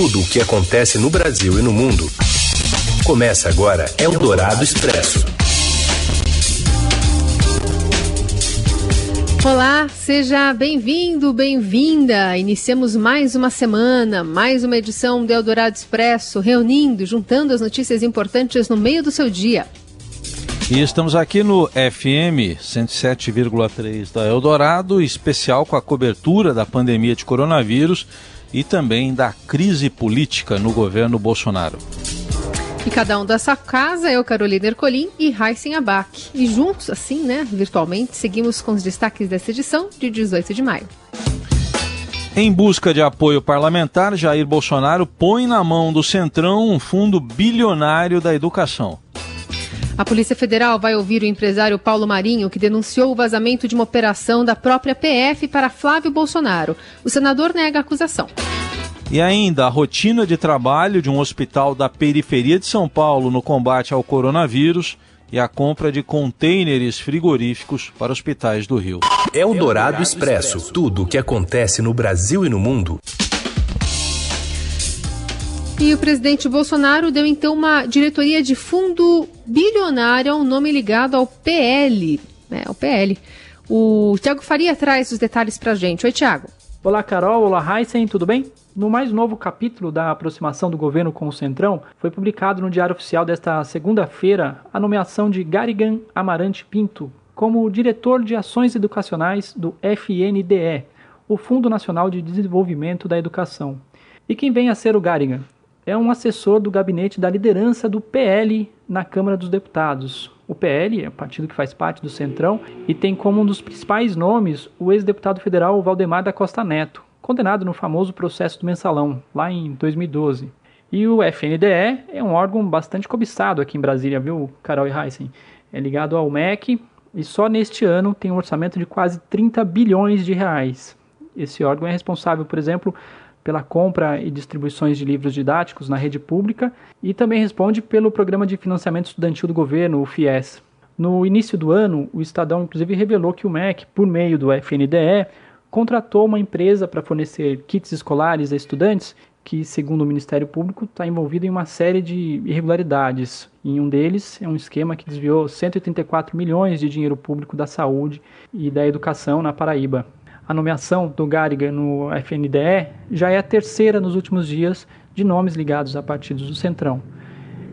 Tudo o que acontece no Brasil e no mundo. Começa agora Eldorado Expresso. Olá, seja bem-vindo, bem-vinda. Iniciamos mais uma semana, mais uma edição do Eldorado Expresso, reunindo, juntando as notícias importantes no meio do seu dia. E estamos aqui no FM 107,3 da Eldorado, especial com a cobertura da pandemia de coronavírus e também da crise política no governo Bolsonaro. E cada um dessa casa, eu, Carolina Ercolim e Heisen Abac. E juntos, assim, né, virtualmente, seguimos com os destaques dessa edição de 18 de maio. Em busca de apoio parlamentar, Jair Bolsonaro põe na mão do Centrão um fundo bilionário da educação. A Polícia Federal vai ouvir o empresário Paulo Marinho, que denunciou o vazamento de uma operação da própria PF para Flávio Bolsonaro. O senador nega a acusação. E ainda a rotina de trabalho de um hospital da periferia de São Paulo no combate ao coronavírus e a compra de contêineres frigoríficos para hospitais do Rio. É o Dourado Expresso. Tudo o que acontece no Brasil e no mundo e o presidente Bolsonaro deu então uma diretoria de fundo bilionário, um nome ligado ao PL. É, ao PL. O Tiago Faria traz os detalhes para a gente. Oi, Tiago. Olá, Carol. Olá, Heisen. Tudo bem? No mais novo capítulo da aproximação do governo com o Centrão, foi publicado no Diário Oficial desta segunda-feira a nomeação de Garigan Amarante Pinto como diretor de ações educacionais do FNDE, o Fundo Nacional de Desenvolvimento da Educação. E quem vem a ser o Garigan? É um assessor do gabinete da liderança do PL na Câmara dos Deputados. O PL é o partido que faz parte do Centrão e tem como um dos principais nomes o ex-deputado federal Valdemar da Costa Neto, condenado no famoso processo do mensalão, lá em 2012. E o FNDE é um órgão bastante cobiçado aqui em Brasília, viu, Carol e Heisen? É ligado ao MEC e só neste ano tem um orçamento de quase 30 bilhões de reais. Esse órgão é responsável, por exemplo, pela compra e distribuições de livros didáticos na rede pública e também responde pelo Programa de Financiamento Estudantil do Governo, o FIES. No início do ano, o Estadão inclusive revelou que o MEC, por meio do FNDE, contratou uma empresa para fornecer kits escolares a estudantes que, segundo o Ministério Público, está envolvido em uma série de irregularidades. E um deles é um esquema que desviou 184 milhões de dinheiro público da saúde e da educação na Paraíba a nomeação do Gariga no FNDE já é a terceira nos últimos dias de nomes ligados a partidos do Centrão.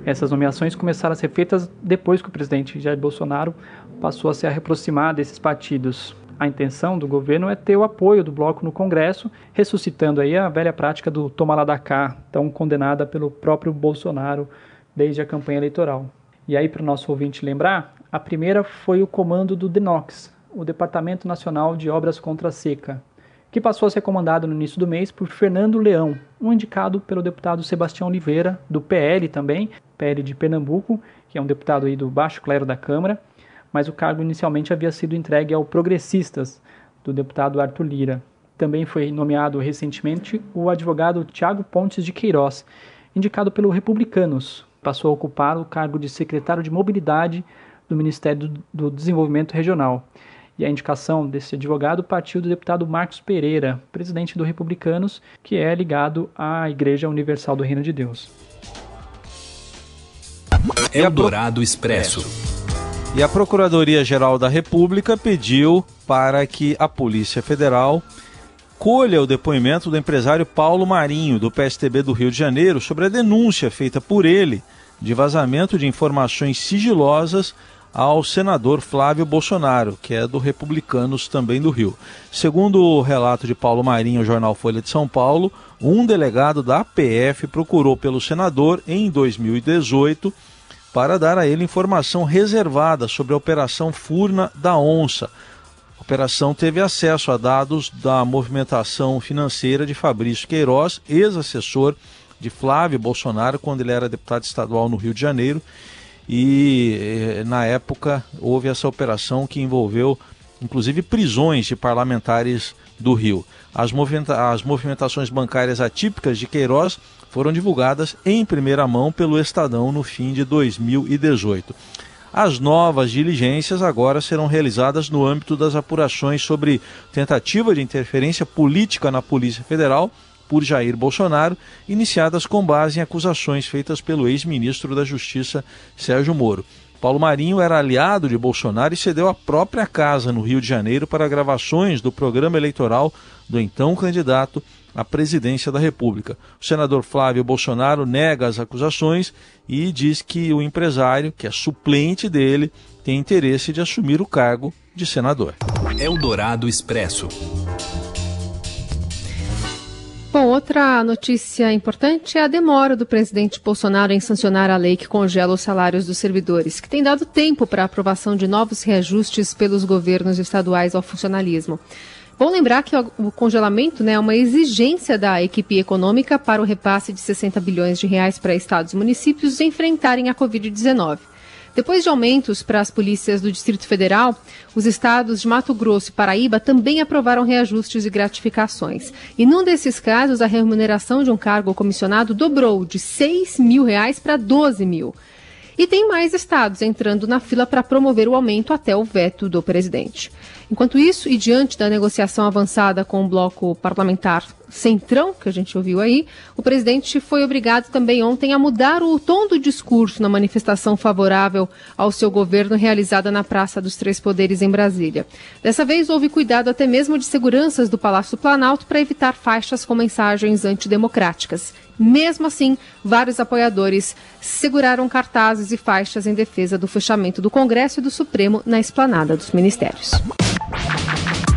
Essas nomeações começaram a ser feitas depois que o presidente Jair Bolsonaro passou a se aproximar desses partidos. A intenção do governo é ter o apoio do bloco no Congresso, ressuscitando aí a velha prática do toma lá da cá, tão condenada pelo próprio Bolsonaro desde a campanha eleitoral. E aí, para o nosso ouvinte lembrar, a primeira foi o comando do DENOX, o Departamento Nacional de Obras contra a Seca, que passou a ser comandado no início do mês por Fernando Leão, um indicado pelo deputado Sebastião Oliveira, do PL também, PL de Pernambuco, que é um deputado aí do baixo clero da Câmara, mas o cargo inicialmente havia sido entregue ao Progressistas, do deputado Arthur Lira. Também foi nomeado recentemente o advogado Tiago Pontes de Queiroz, indicado pelo Republicanos, passou a ocupar o cargo de secretário de Mobilidade do Ministério do Desenvolvimento Regional. E a indicação desse advogado partiu do deputado Marcos Pereira, presidente do Republicanos, que é ligado à Igreja Universal do Reino de Deus. Eldorado Expresso. E a Procuradoria-Geral da República pediu para que a Polícia Federal colha o depoimento do empresário Paulo Marinho, do PSTB do Rio de Janeiro, sobre a denúncia feita por ele de vazamento de informações sigilosas ao senador Flávio Bolsonaro, que é do Republicanos também do Rio. Segundo o relato de Paulo Marinho, jornal Folha de São Paulo, um delegado da PF procurou pelo senador em 2018 para dar a ele informação reservada sobre a Operação Furna da Onça. A operação teve acesso a dados da movimentação financeira de Fabrício Queiroz, ex-assessor de Flávio Bolsonaro, quando ele era deputado estadual no Rio de Janeiro, e eh, na época houve essa operação que envolveu inclusive prisões de parlamentares do Rio. As, movimenta as movimentações bancárias atípicas de Queiroz foram divulgadas em primeira mão pelo Estadão no fim de 2018. As novas diligências agora serão realizadas no âmbito das apurações sobre tentativa de interferência política na Polícia Federal por Jair Bolsonaro, iniciadas com base em acusações feitas pelo ex-ministro da Justiça Sérgio Moro. Paulo Marinho era aliado de Bolsonaro e cedeu a própria casa no Rio de Janeiro para gravações do programa eleitoral do então candidato à presidência da República. O senador Flávio Bolsonaro nega as acusações e diz que o empresário, que é suplente dele, tem interesse de assumir o cargo de senador. Eldorado Expresso. Bom, outra notícia importante é a demora do presidente Bolsonaro em sancionar a lei que congela os salários dos servidores, que tem dado tempo para a aprovação de novos reajustes pelos governos estaduais ao funcionalismo. Bom lembrar que o congelamento né, é uma exigência da equipe econômica para o repasse de 60 bilhões de reais para estados e municípios enfrentarem a Covid-19. Depois de aumentos para as polícias do Distrito Federal, os estados de Mato Grosso e Paraíba também aprovaram reajustes e gratificações. E num desses casos, a remuneração de um cargo comissionado dobrou de 6 mil reais para 12 mil. E tem mais estados entrando na fila para promover o aumento até o veto do presidente. Enquanto isso, e diante da negociação avançada com o bloco parlamentar Centrão, que a gente ouviu aí, o presidente foi obrigado também ontem a mudar o tom do discurso na manifestação favorável ao seu governo realizada na Praça dos Três Poderes em Brasília. Dessa vez houve cuidado até mesmo de seguranças do Palácio Planalto para evitar faixas com mensagens antidemocráticas. Mesmo assim, vários apoiadores seguraram cartazes e faixas em defesa do fechamento do Congresso e do Supremo na esplanada dos ministérios.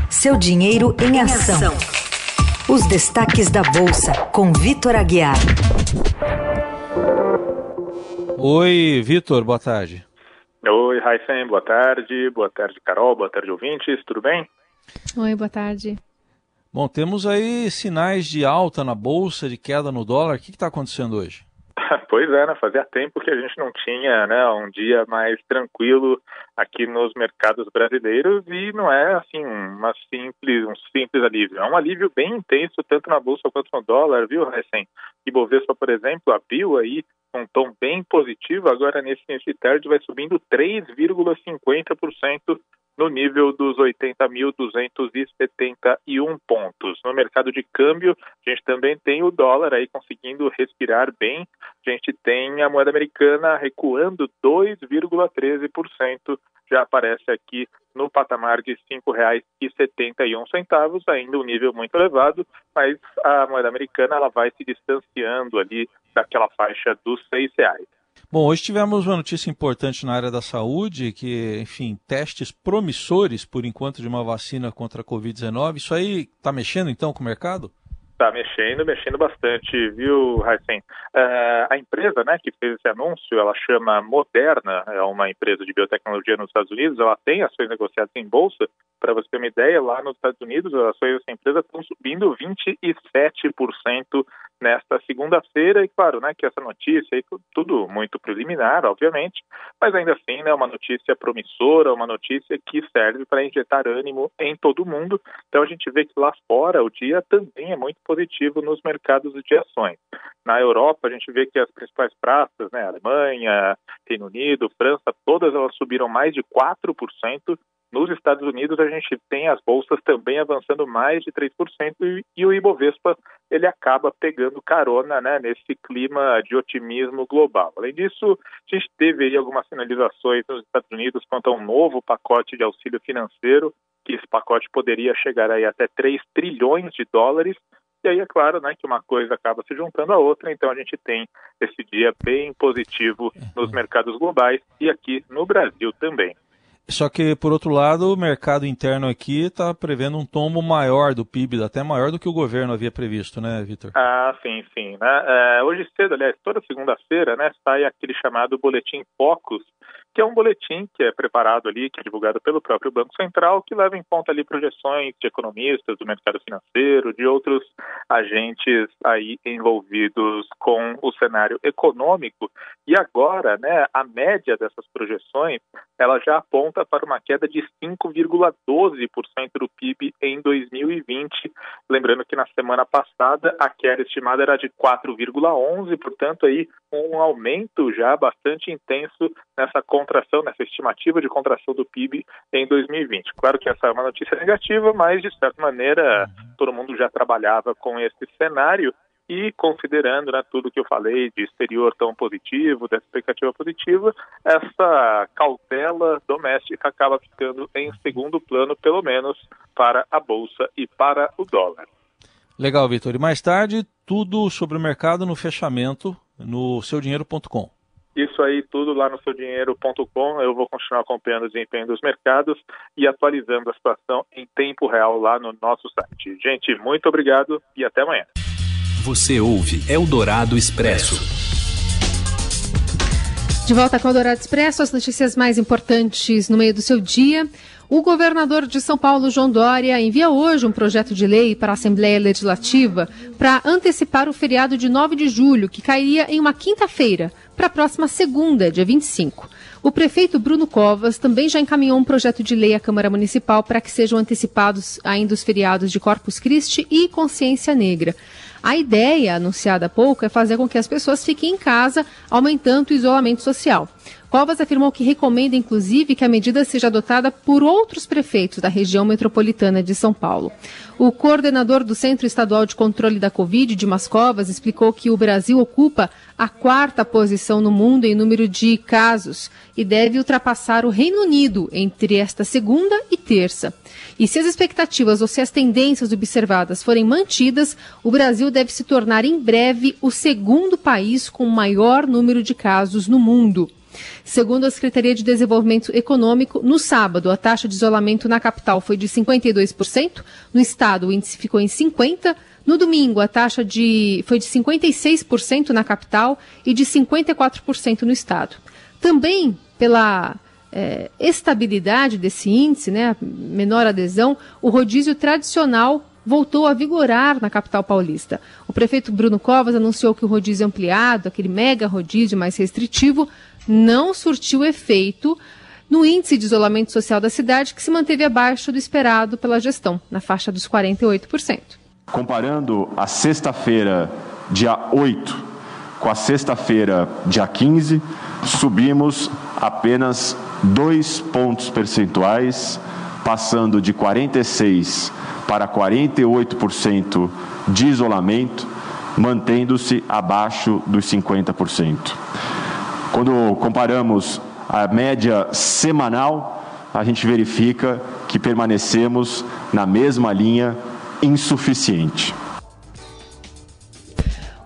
Seu dinheiro em ação. Os destaques da Bolsa, com Vitor Aguiar. Oi, Vitor, boa tarde. Oi, Raifem, boa tarde. Boa tarde, Carol. Boa tarde, ouvintes. Tudo bem? Oi, boa tarde. Bom, temos aí sinais de alta na Bolsa, de queda no dólar. O que está acontecendo hoje? Pois é, né? Fazia tempo que a gente não tinha né, um dia mais tranquilo aqui nos mercados brasileiros e não é assim uma simples, um simples alívio. É um alívio bem intenso, tanto na Bolsa quanto no dólar, viu, Recém? E Bovespa, por exemplo, abriu aí um tom bem positivo, agora nesse início tarde vai subindo 3,50% no nível dos 80.271 pontos. No mercado de câmbio, a gente também tem o dólar aí conseguindo respirar bem. A gente tem a moeda americana recuando 2,13%, já aparece aqui no patamar de R$ 5,71, ainda um nível muito elevado, mas a moeda americana ela vai se distanciando ali daquela faixa dos R$ 6,00. Bom, hoje tivemos uma notícia importante na área da saúde, que, enfim, testes promissores, por enquanto, de uma vacina contra a Covid-19. Isso aí está mexendo, então, com o mercado? Está mexendo, mexendo bastante, viu, Heisen? Uh, a empresa né, que fez esse anúncio, ela chama Moderna, é uma empresa de biotecnologia nos Estados Unidos, ela tem ações negociadas em bolsa. Para você ter uma ideia, lá nos Estados Unidos, as ações dessa empresa estão subindo 27% nesta segunda-feira, e claro, né, que essa notícia aí, tudo muito preliminar, obviamente, mas ainda assim, né, uma notícia promissora, uma notícia que serve para injetar ânimo em todo mundo. Então a gente vê que lá fora o dia também é muito positivo nos mercados de ações. Na Europa, a gente vê que as principais praças, né, Alemanha, Reino Unido, França, todas elas subiram mais de 4%, nos Estados Unidos, a gente tem as bolsas também avançando mais de 3% e, e o Ibovespa ele acaba pegando carona né, nesse clima de otimismo global. Além disso, a gente teve aí algumas sinalizações nos Estados Unidos quanto a um novo pacote de auxílio financeiro, que esse pacote poderia chegar aí até 3 trilhões de dólares, e aí é claro né, que uma coisa acaba se juntando à outra, então a gente tem esse dia bem positivo nos mercados globais e aqui no Brasil também. Só que, por outro lado, o mercado interno aqui está prevendo um tombo maior do PIB, até maior do que o governo havia previsto, né, Vitor? Ah, sim, sim. Né? É, hoje cedo, aliás, toda segunda-feira, né, sai aquele chamado Boletim Focus, que é um boletim que é preparado ali, que é divulgado pelo próprio Banco Central, que leva em conta ali projeções de economistas do mercado financeiro, de outros agentes aí envolvidos com o cenário econômico. E agora, né, a média dessas projeções, ela já aponta aponta para uma queda de 5,12% do PIB em 2020. Lembrando que na semana passada a queda estimada era de 4,11%, portanto aí um aumento já bastante intenso nessa contração, nessa estimativa de contração do PIB em 2020. Claro que essa é uma notícia negativa, mas de certa maneira todo mundo já trabalhava com esse cenário e considerando né, tudo que eu falei de exterior tão positivo, dessa expectativa positiva, essa cautela doméstica acaba ficando em segundo plano, pelo menos para a Bolsa e para o dólar. Legal, Vitor. E mais tarde, tudo sobre o mercado no fechamento no seudinheiro.com. Isso aí, tudo lá no seudinheiro.com. Eu vou continuar acompanhando o desempenho dos mercados e atualizando a situação em tempo real lá no nosso site. Gente, muito obrigado e até amanhã. Você ouve Eldorado Expresso. De volta com o Eldorado Expresso, as notícias mais importantes no meio do seu dia. O governador de São Paulo, João Dória, envia hoje um projeto de lei para a Assembleia Legislativa para antecipar o feriado de 9 de julho, que cairia em uma quinta-feira, para a próxima segunda, dia 25. O prefeito Bruno Covas também já encaminhou um projeto de lei à Câmara Municipal para que sejam antecipados ainda os feriados de Corpus Christi e Consciência Negra. A ideia, anunciada há pouco, é fazer com que as pessoas fiquem em casa, aumentando o isolamento social. Covas afirmou que recomenda, inclusive, que a medida seja adotada por outros prefeitos da região metropolitana de São Paulo. O coordenador do Centro Estadual de Controle da Covid, Dimas Covas, explicou que o Brasil ocupa a quarta posição no mundo em número de casos e deve ultrapassar o Reino Unido entre esta segunda e terça. E se as expectativas ou se as tendências observadas forem mantidas, o Brasil deve se tornar em breve o segundo país com maior número de casos no mundo. Segundo a Secretaria de Desenvolvimento Econômico, no sábado, a taxa de isolamento na capital foi de 52%, no estado o índice ficou em 50%, no domingo a taxa de, foi de 56% na capital e de 54% no estado. Também pela é, estabilidade desse índice, né, menor adesão, o rodízio tradicional voltou a vigorar na capital paulista. O prefeito Bruno Covas anunciou que o rodízio ampliado, aquele mega rodízio mais restritivo, não surtiu efeito no índice de isolamento social da cidade, que se manteve abaixo do esperado pela gestão, na faixa dos 48%. Comparando a sexta-feira, dia 8, com a sexta-feira, dia 15, subimos apenas dois pontos percentuais, passando de 46% para 48% de isolamento, mantendo-se abaixo dos 50%. Quando comparamos a média semanal, a gente verifica que permanecemos na mesma linha insuficiente.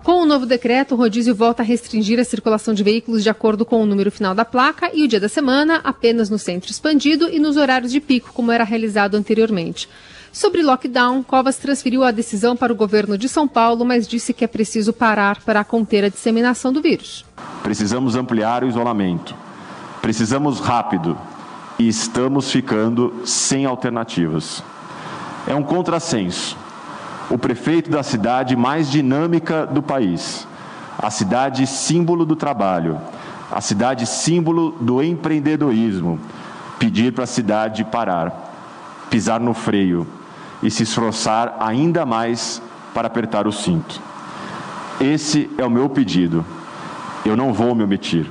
Com o novo decreto, o rodízio volta a restringir a circulação de veículos de acordo com o número final da placa e o dia da semana apenas no centro expandido e nos horários de pico, como era realizado anteriormente. Sobre lockdown, Covas transferiu a decisão para o governo de São Paulo, mas disse que é preciso parar para conter a disseminação do vírus. Precisamos ampliar o isolamento. Precisamos rápido e estamos ficando sem alternativas. É um contrassenso. O prefeito da cidade mais dinâmica do país, a cidade símbolo do trabalho, a cidade símbolo do empreendedorismo, pedir para a cidade parar, pisar no freio e se esforçar ainda mais para apertar o cinto. Esse é o meu pedido. Eu não vou me omitir.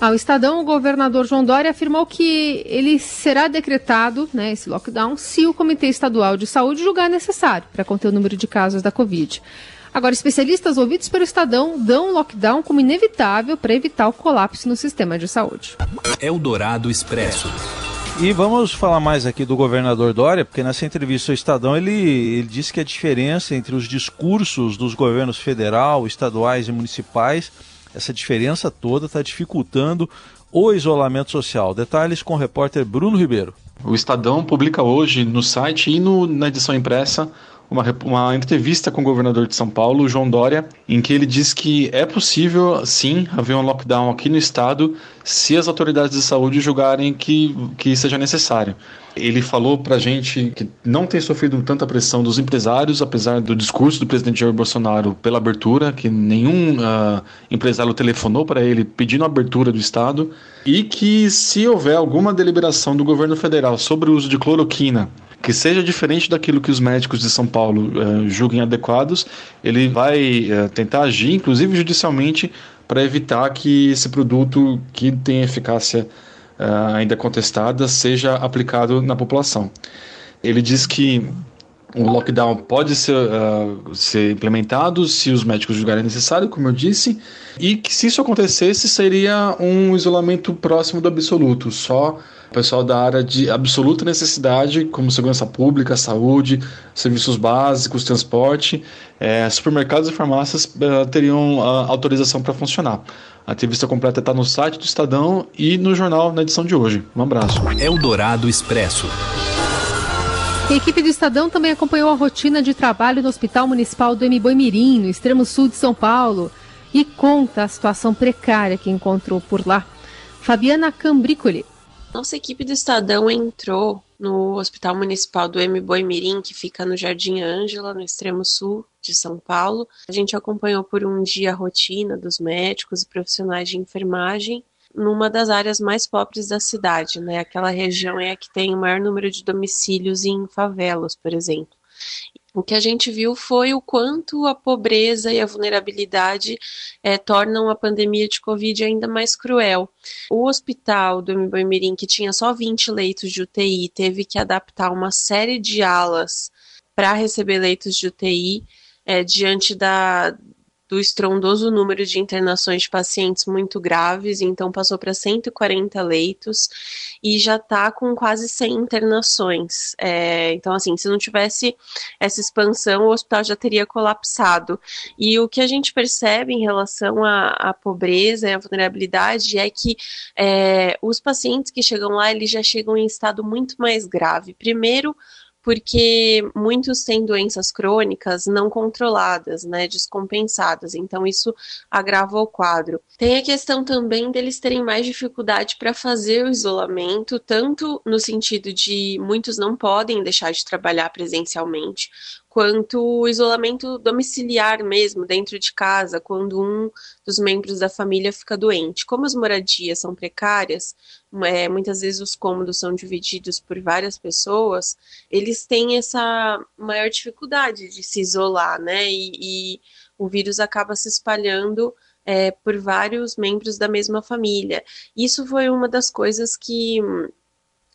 Ao Estadão, o governador João Dória afirmou que ele será decretado, né, esse lockdown, se o Comitê Estadual de Saúde julgar necessário para conter o número de casos da Covid. Agora, especialistas ouvidos pelo Estadão dão o lockdown como inevitável para evitar o colapso no sistema de saúde. Eldorado Expresso. E vamos falar mais aqui do governador Dória, porque nessa entrevista ao Estadão ele, ele disse que a diferença entre os discursos dos governos federal, estaduais e municipais, essa diferença toda está dificultando o isolamento social. Detalhes com o repórter Bruno Ribeiro. O Estadão publica hoje no site e no, na edição impressa uma, uma entrevista com o governador de São Paulo, João Dória, em que ele diz que é possível, sim, haver um lockdown aqui no estado se as autoridades de saúde julgarem que, que seja necessário. Ele falou pra gente que não tem sofrido tanta pressão dos empresários, apesar do discurso do presidente Jair Bolsonaro pela abertura, que nenhum uh, empresário telefonou para ele pedindo a abertura do Estado, e que se houver alguma deliberação do governo federal sobre o uso de cloroquina que seja diferente daquilo que os médicos de São Paulo uh, julguem adequados, ele vai uh, tentar agir, inclusive judicialmente, para evitar que esse produto que tem eficácia uh, ainda contestada seja aplicado na população. Ele diz que o lockdown pode ser, uh, ser implementado se os médicos julgarem necessário, como eu disse, e que se isso acontecesse seria um isolamento próximo do absoluto, só pessoal da área de absoluta necessidade, como segurança pública, saúde, serviços básicos, transporte, é, supermercados e farmácias uh, teriam uh, autorização para funcionar. A entrevista completa está no site do Estadão e no jornal na edição de hoje. Um abraço. Eldorado Expresso. A equipe do Estadão também acompanhou a rotina de trabalho no Hospital Municipal do Mirim, no extremo sul de São Paulo, e conta a situação precária que encontrou por lá. Fabiana Cambricoli. Nossa equipe do Estadão entrou no Hospital Municipal do M. Boimirim, que fica no Jardim Ângela, no extremo sul de São Paulo. A gente acompanhou por um dia a rotina dos médicos e profissionais de enfermagem numa das áreas mais pobres da cidade, né? Aquela região é a que tem o maior número de domicílios em favelas, por exemplo. O que a gente viu foi o quanto a pobreza e a vulnerabilidade é, tornam a pandemia de Covid ainda mais cruel. O hospital do Mboimirim, que tinha só 20 leitos de UTI, teve que adaptar uma série de alas para receber leitos de UTI é, diante da, do estrondoso número de internações de pacientes muito graves, então passou para 140 leitos e já está com quase 100 internações. É, então, assim, se não tivesse essa expansão, o hospital já teria colapsado. E o que a gente percebe em relação à, à pobreza e à vulnerabilidade é que é, os pacientes que chegam lá, eles já chegam em estado muito mais grave. Primeiro, porque muitos têm doenças crônicas não controladas, né, descompensadas, então isso agrava o quadro. Tem a questão também deles terem mais dificuldade para fazer o isolamento, tanto no sentido de muitos não podem deixar de trabalhar presencialmente, quanto o isolamento domiciliar mesmo, dentro de casa, quando um dos membros da família fica doente. Como as moradias são precárias, é, muitas vezes os cômodos são divididos por várias pessoas, eles têm essa maior dificuldade de se isolar, né? E, e o vírus acaba se espalhando é, por vários membros da mesma família. Isso foi uma das coisas que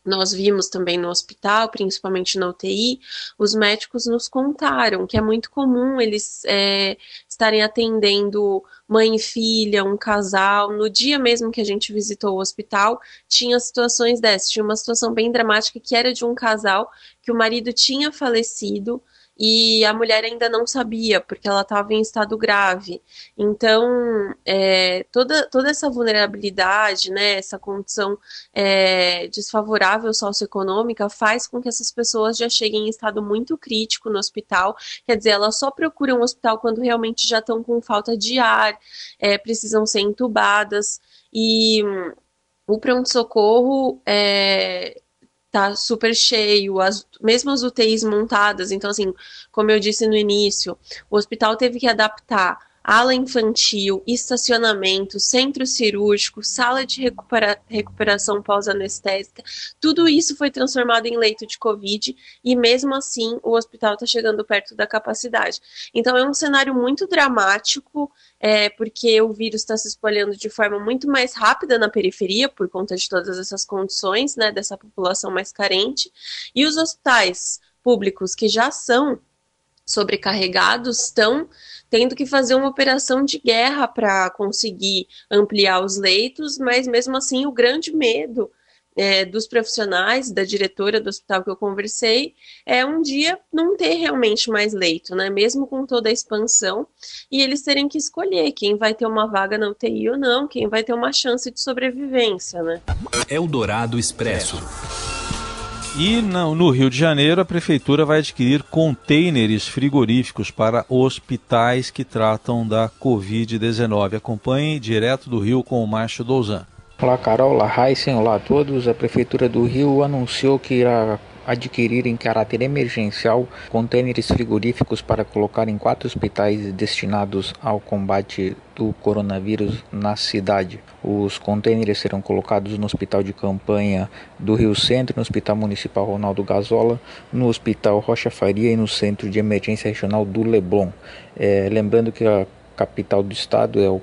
nós vimos também no hospital, principalmente na UTI, os médicos nos contaram que é muito comum eles é, estarem atendendo mãe e filha, um casal. No dia mesmo que a gente visitou o hospital, tinha situações dessas. Tinha uma situação bem dramática que era de um casal que o marido tinha falecido e a mulher ainda não sabia, porque ela estava em estado grave. Então, é, toda, toda essa vulnerabilidade, né, essa condição é, desfavorável socioeconômica faz com que essas pessoas já cheguem em estado muito crítico no hospital. Quer dizer, elas só procuram um hospital quando realmente já estão com falta de ar, é, precisam ser entubadas. E o pronto-socorro é, tá super cheio, as, mesmo as UTIs montadas. Então, assim, como eu disse no início, o hospital teve que adaptar ala infantil, estacionamento, centro cirúrgico, sala de recupera recuperação pós-anestésica, tudo isso foi transformado em leito de Covid e mesmo assim o hospital está chegando perto da capacidade. Então é um cenário muito dramático, é, porque o vírus está se espalhando de forma muito mais rápida na periferia, por conta de todas essas condições, né, dessa população mais carente, e os hospitais públicos que já são sobrecarregados estão tendo que fazer uma operação de guerra para conseguir ampliar os leitos, mas mesmo assim o grande medo é, dos profissionais, da diretora do hospital que eu conversei, é um dia não ter realmente mais leito, né? Mesmo com toda a expansão, e eles terem que escolher quem vai ter uma vaga na UTI ou não, quem vai ter uma chance de sobrevivência, né? Eldorado Expresso. E no Rio de Janeiro, a prefeitura vai adquirir contêineres frigoríficos para hospitais que tratam da Covid-19. Acompanhe direto do Rio com o Márcio Douzan. Olá, Carol. Olá, Heisen. Olá a todos. A Prefeitura do Rio anunciou que irá adquirir em caráter emergencial contêineres frigoríficos para colocar em quatro hospitais destinados ao combate do coronavírus na cidade. Os contêineres serão colocados no Hospital de Campanha do Rio Centro, no Hospital Municipal Ronaldo Gazola, no Hospital Rocha Faria e no Centro de Emergência Regional do Leblon. É, lembrando que a capital do estado é o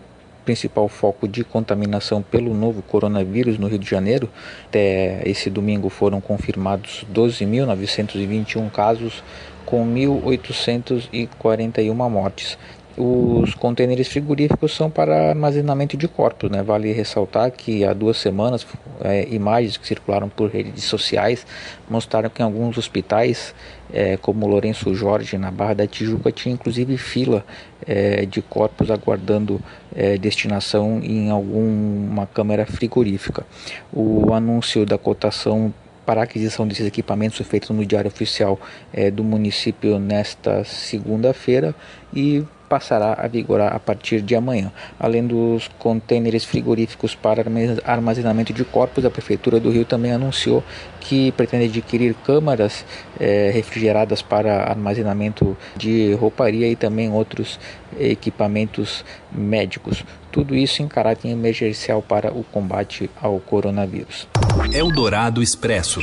principal foco de contaminação pelo novo coronavírus no Rio de Janeiro. Até esse domingo foram confirmados 12.921 casos, com 1.841 mortes. Os contêineres frigoríficos são para armazenamento de corpos. Né? Vale ressaltar que há duas semanas, é, imagens que circularam por redes sociais mostraram que em alguns hospitais, é, como Lourenço Jorge, na Barra da Tijuca, tinha inclusive fila é, de corpos aguardando é, destinação em alguma câmara frigorífica. O anúncio da cotação para a aquisição desses equipamentos foi feito no Diário Oficial é, do município nesta segunda-feira e passará a vigorar a partir de amanhã. Além dos contêineres frigoríficos para armazenamento de corpos, a Prefeitura do Rio também anunciou que pretende adquirir câmaras eh, refrigeradas para armazenamento de rouparia e também outros equipamentos médicos. Tudo isso em caráter emergencial para o combate ao coronavírus. Eldorado Expresso.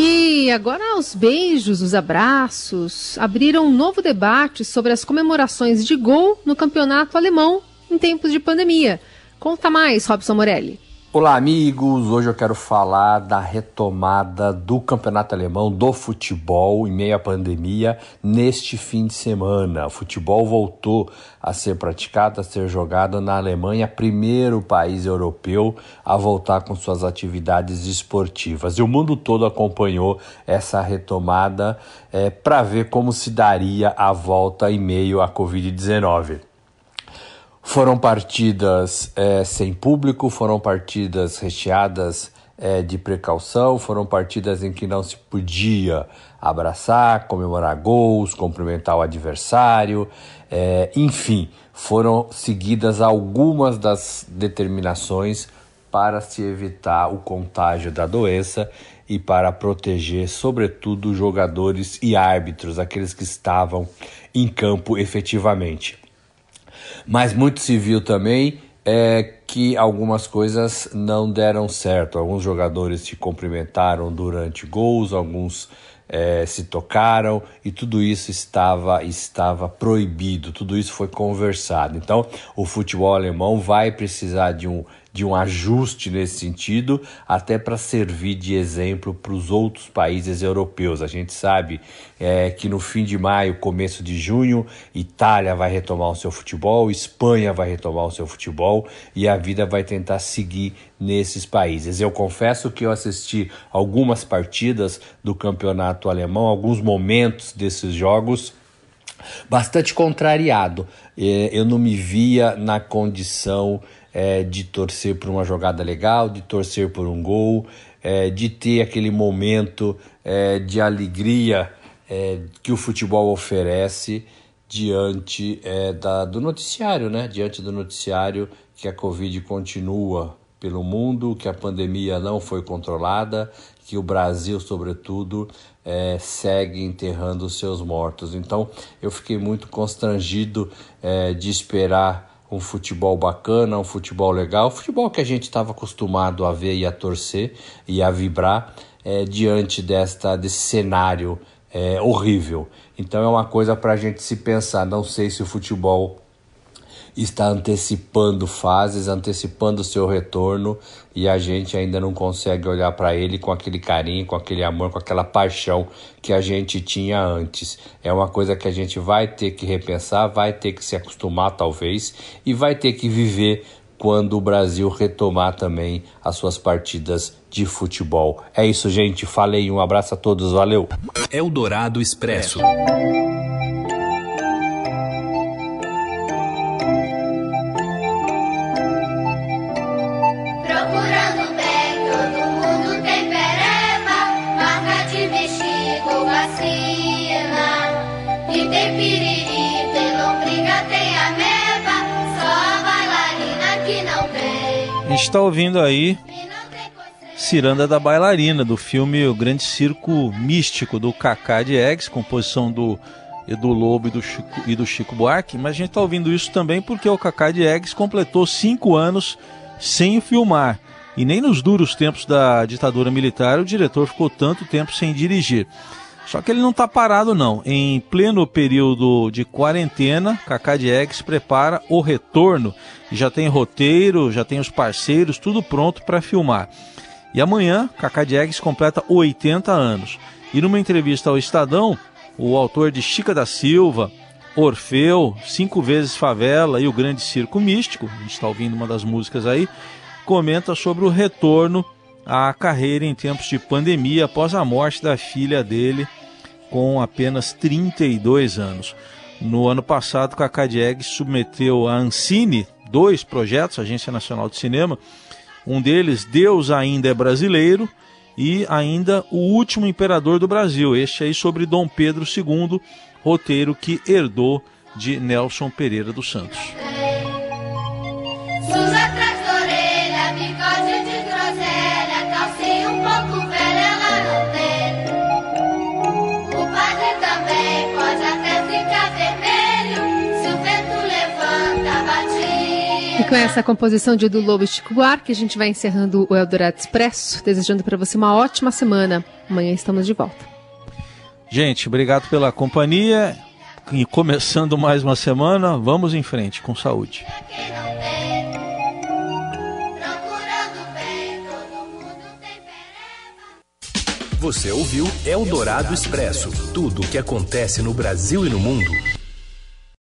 E agora os beijos, os abraços abriram um novo debate sobre as comemorações de gol no campeonato alemão em tempos de pandemia. Conta mais, Robson Morelli. Olá, amigos! Hoje eu quero falar da retomada do campeonato alemão do futebol em meio à pandemia neste fim de semana. O futebol voltou a ser praticado, a ser jogado na Alemanha, primeiro país europeu a voltar com suas atividades esportivas. E o mundo todo acompanhou essa retomada é, para ver como se daria a volta em meio à Covid-19. Foram partidas é, sem público, foram partidas recheadas é, de precaução, foram partidas em que não se podia abraçar, comemorar gols, cumprimentar o adversário, é, enfim, foram seguidas algumas das determinações para se evitar o contágio da doença e para proteger, sobretudo, jogadores e árbitros, aqueles que estavam em campo efetivamente. Mas muito viu também. É que algumas coisas não deram certo. Alguns jogadores se cumprimentaram durante gols, alguns é, se tocaram e tudo isso estava estava proibido. Tudo isso foi conversado. Então, o futebol alemão vai precisar de um de um ajuste nesse sentido, até para servir de exemplo para os outros países europeus. A gente sabe é, que no fim de maio, começo de junho, Itália vai retomar o seu futebol, Espanha vai retomar o seu futebol e a vida vai tentar seguir nesses países. Eu confesso que eu assisti algumas partidas do campeonato alemão, alguns momentos desses jogos bastante contrariado. É, eu não me via na condição é, de torcer por uma jogada legal, de torcer por um gol, é, de ter aquele momento de alegria que o futebol oferece diante é, da, do noticiário, né? Diante do noticiário que a Covid continua pelo mundo, que a pandemia não foi controlada, que o Brasil, sobretudo, é, segue enterrando seus mortos. Então, eu fiquei muito constrangido é, de esperar um futebol bacana, um futebol legal, futebol que a gente estava acostumado a ver e a torcer e a vibrar é, diante desta desse cenário é, horrível. Então é uma coisa para a gente se pensar. Não sei se o futebol está antecipando fases, antecipando o seu retorno e a gente ainda não consegue olhar para ele com aquele carinho, com aquele amor, com aquela paixão que a gente tinha antes. É uma coisa que a gente vai ter que repensar, vai ter que se acostumar talvez e vai ter que viver quando o Brasil retomar também as suas partidas de futebol. É isso, gente. Falei, um abraço a todos, valeu. Eldorado Expresso. Gente está ouvindo aí Ciranda da Bailarina, do filme O Grande Circo Místico, do Kaká de Eggs, composição do Edu Lobo e do Chico, e do Chico Buarque, mas a gente está ouvindo isso também porque o Kaká de Eggs completou cinco anos sem filmar. E nem nos duros tempos da ditadura militar o diretor ficou tanto tempo sem dirigir. Só que ele não está parado não. Em pleno período de quarentena, Kaká Diegues prepara o retorno. Já tem roteiro, já tem os parceiros, tudo pronto para filmar. E amanhã, Kaká Diegues completa 80 anos. E numa entrevista ao Estadão, o autor de Chica da Silva, Orfeu, Cinco Vezes Favela e o Grande Circo Místico, a gente está ouvindo uma das músicas aí, comenta sobre o retorno à carreira em tempos de pandemia após a morte da filha dele, com apenas 32 anos. No ano passado, Cacá Diegues submeteu a Ancine dois projetos, Agência Nacional de Cinema. Um deles, Deus Ainda é Brasileiro, e ainda O Último Imperador do Brasil, este aí sobre Dom Pedro II, roteiro que herdou de Nelson Pereira dos Santos. Com essa composição de Edu Lobo e Chico Buarque, a gente vai encerrando o Eldorado Expresso, desejando para você uma ótima semana. Amanhã estamos de volta. Gente, obrigado pela companhia e começando mais uma semana, vamos em frente com saúde. Você ouviu Eldorado Expresso tudo o que acontece no Brasil e no mundo